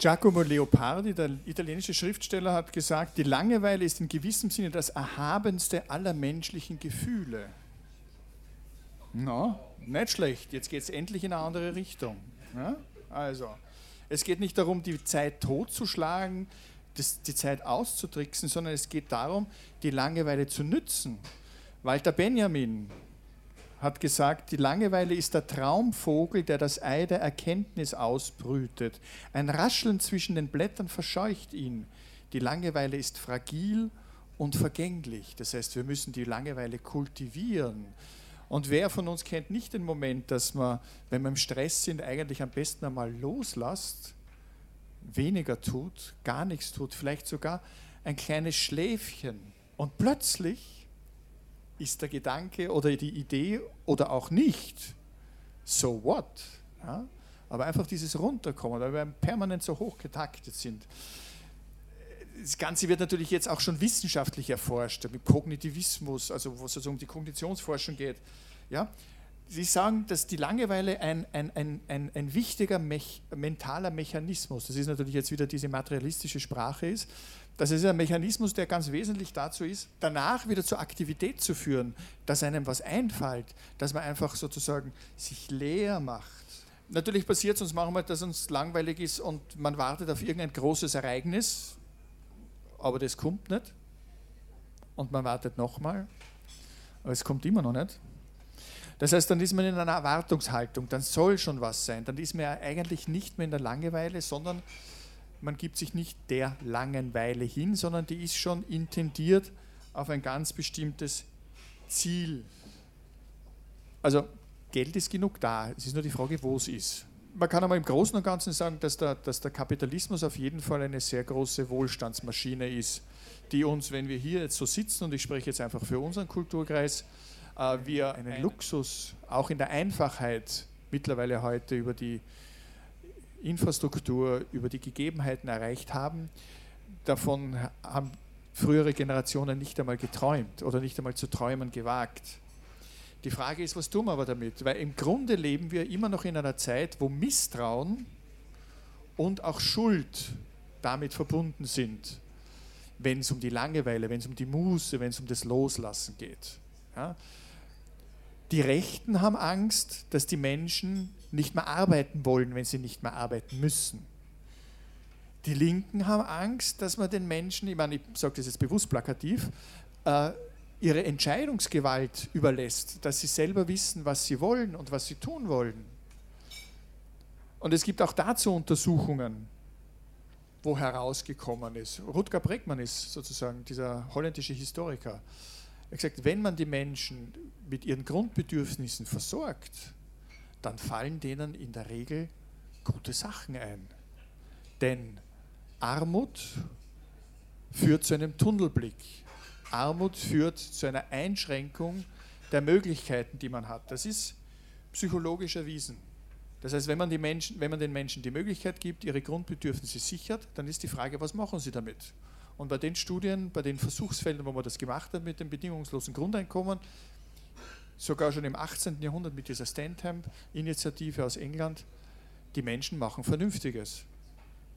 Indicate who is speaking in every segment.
Speaker 1: Giacomo Leopardi, der italienische Schriftsteller, hat gesagt, die Langeweile ist in gewissem Sinne das erhabenste aller menschlichen Gefühle. Na, nicht schlecht. Jetzt geht es endlich in eine andere Richtung. Ja? Also, es geht nicht darum, die Zeit totzuschlagen, das, die Zeit auszutricksen, sondern es geht darum, die Langeweile zu nützen. Walter Benjamin hat gesagt, die Langeweile ist der Traumvogel, der das Ei der Erkenntnis ausbrütet. Ein Rascheln zwischen den Blättern verscheucht ihn. Die Langeweile ist fragil und vergänglich. Das heißt, wir müssen die Langeweile kultivieren. Und wer von uns kennt nicht den Moment, dass man, wenn wir im Stress sind, eigentlich am besten einmal loslässt, weniger tut, gar nichts tut, vielleicht sogar ein kleines Schläfchen. Und plötzlich ist der Gedanke oder die Idee oder auch nicht, so what? Ja? Aber einfach dieses Runterkommen, weil wir permanent so hoch getaktet sind. Das Ganze wird natürlich jetzt auch schon wissenschaftlich erforscht, mit Kognitivismus, also wo es also um die Kognitionsforschung geht. Ja? Sie sagen, dass die Langeweile ein, ein, ein, ein, ein wichtiger Mech, mentaler Mechanismus, das ist natürlich jetzt wieder diese materialistische Sprache ist, das ist ein Mechanismus, der ganz wesentlich dazu ist, danach wieder zur Aktivität zu führen, dass einem was einfällt, dass man einfach sozusagen sich leer macht. Natürlich passiert es uns manchmal, dass uns langweilig ist und man wartet auf irgendein großes Ereignis, aber das kommt nicht. Und man wartet nochmal, aber es kommt immer noch nicht. Das heißt, dann ist man in einer Erwartungshaltung, dann soll schon was sein. Dann ist man ja eigentlich nicht mehr in der Langeweile, sondern man gibt sich nicht der Langeweile hin, sondern die ist schon intendiert auf ein ganz bestimmtes Ziel. Also Geld ist genug da, es ist nur die Frage, wo es ist. Man kann aber im Großen und Ganzen sagen, dass der, dass der Kapitalismus auf jeden Fall eine sehr große Wohlstandsmaschine ist, die uns, wenn wir hier jetzt so sitzen, und ich spreche jetzt einfach für unseren Kulturkreis, äh, wir einen Luxus auch in der Einfachheit mittlerweile heute über die Infrastruktur, über die Gegebenheiten erreicht haben, davon haben frühere Generationen nicht einmal geträumt oder nicht einmal zu träumen gewagt. Die Frage ist, was tun wir aber damit? Weil im Grunde leben wir immer noch in einer Zeit, wo Misstrauen und auch Schuld damit verbunden sind, wenn es um die Langeweile, wenn es um die Muße, wenn es um das Loslassen geht. Ja? Die Rechten haben Angst, dass die Menschen nicht mehr arbeiten wollen, wenn sie nicht mehr arbeiten müssen. Die Linken haben Angst, dass man den Menschen, ich meine, ich sage das jetzt bewusst plakativ, äh, ihre Entscheidungsgewalt überlässt, dass sie selber wissen, was sie wollen und was sie tun wollen. Und es gibt auch dazu Untersuchungen, wo herausgekommen ist. Rutger Bregmann ist sozusagen dieser holländische Historiker. Er hat gesagt, wenn man die Menschen mit ihren Grundbedürfnissen versorgt, dann fallen denen in der Regel gute Sachen ein. Denn Armut führt zu einem Tunnelblick. Armut führt zu einer Einschränkung der Möglichkeiten, die man hat. Das ist psychologisch erwiesen. Das heißt, wenn man, Menschen, wenn man den Menschen die Möglichkeit gibt, ihre Grundbedürfnisse sichert, dann ist die Frage, was machen sie damit? Und bei den Studien, bei den Versuchsfeldern, wo man das gemacht hat mit dem bedingungslosen Grundeinkommen, sogar schon im 18. Jahrhundert mit dieser Stantham-Initiative aus England, die Menschen machen Vernünftiges.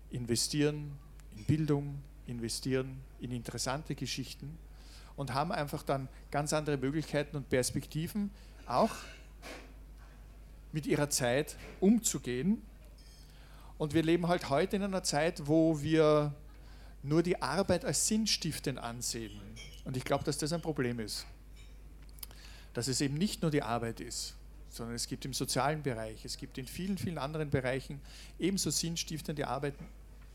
Speaker 1: Investieren in Bildung, investieren in interessante Geschichten und haben einfach dann ganz andere Möglichkeiten und Perspektiven, auch mit ihrer Zeit umzugehen. Und wir leben halt heute in einer Zeit, wo wir nur die Arbeit als sinnstiftend ansehen. Und ich glaube, dass das ein Problem ist dass es eben nicht nur die Arbeit ist, sondern es gibt im sozialen Bereich, es gibt in vielen, vielen anderen Bereichen ebenso sinnstiftende Arbeiten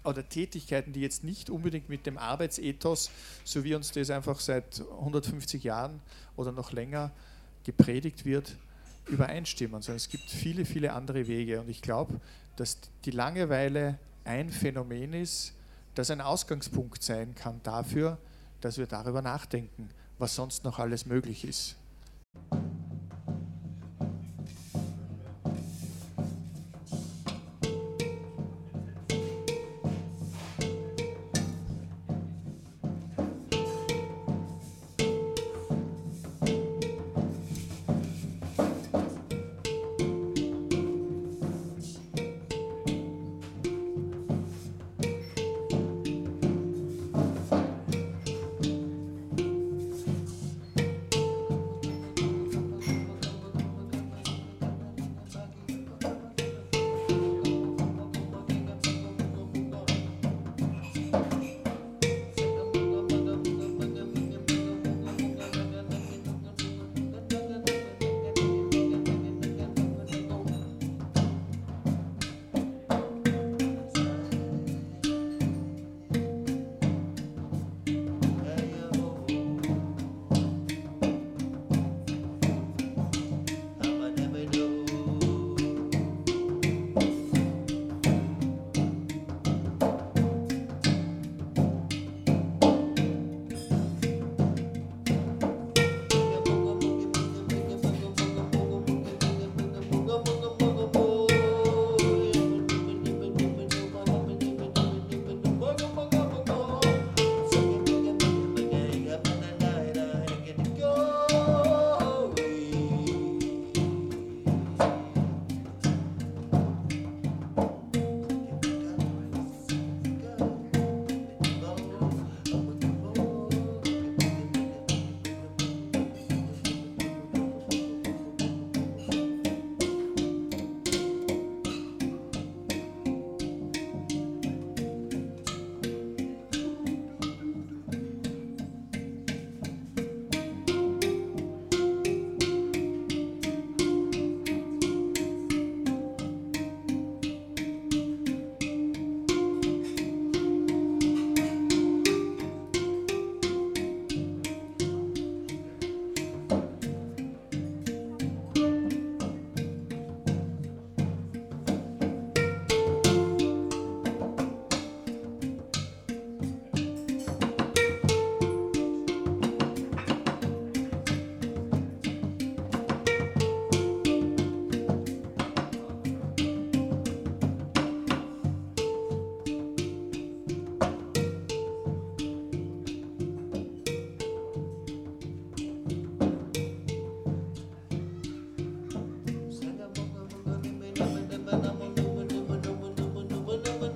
Speaker 1: oder Tätigkeiten, die jetzt nicht unbedingt mit dem Arbeitsethos, so wie uns das einfach seit 150 Jahren oder noch länger gepredigt wird, übereinstimmen, sondern es gibt viele, viele andere Wege. Und ich glaube, dass die Langeweile ein Phänomen ist, das ein Ausgangspunkt sein kann dafür, dass wir darüber nachdenken, was sonst noch alles möglich ist.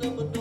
Speaker 2: number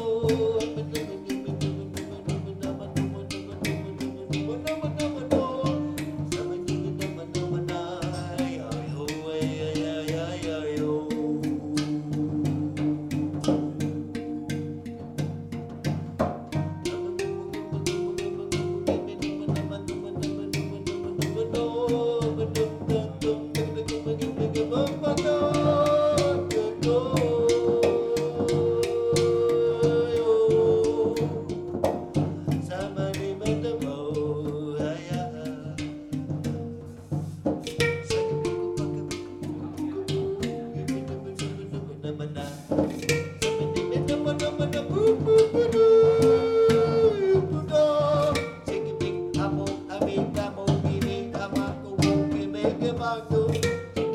Speaker 2: amado.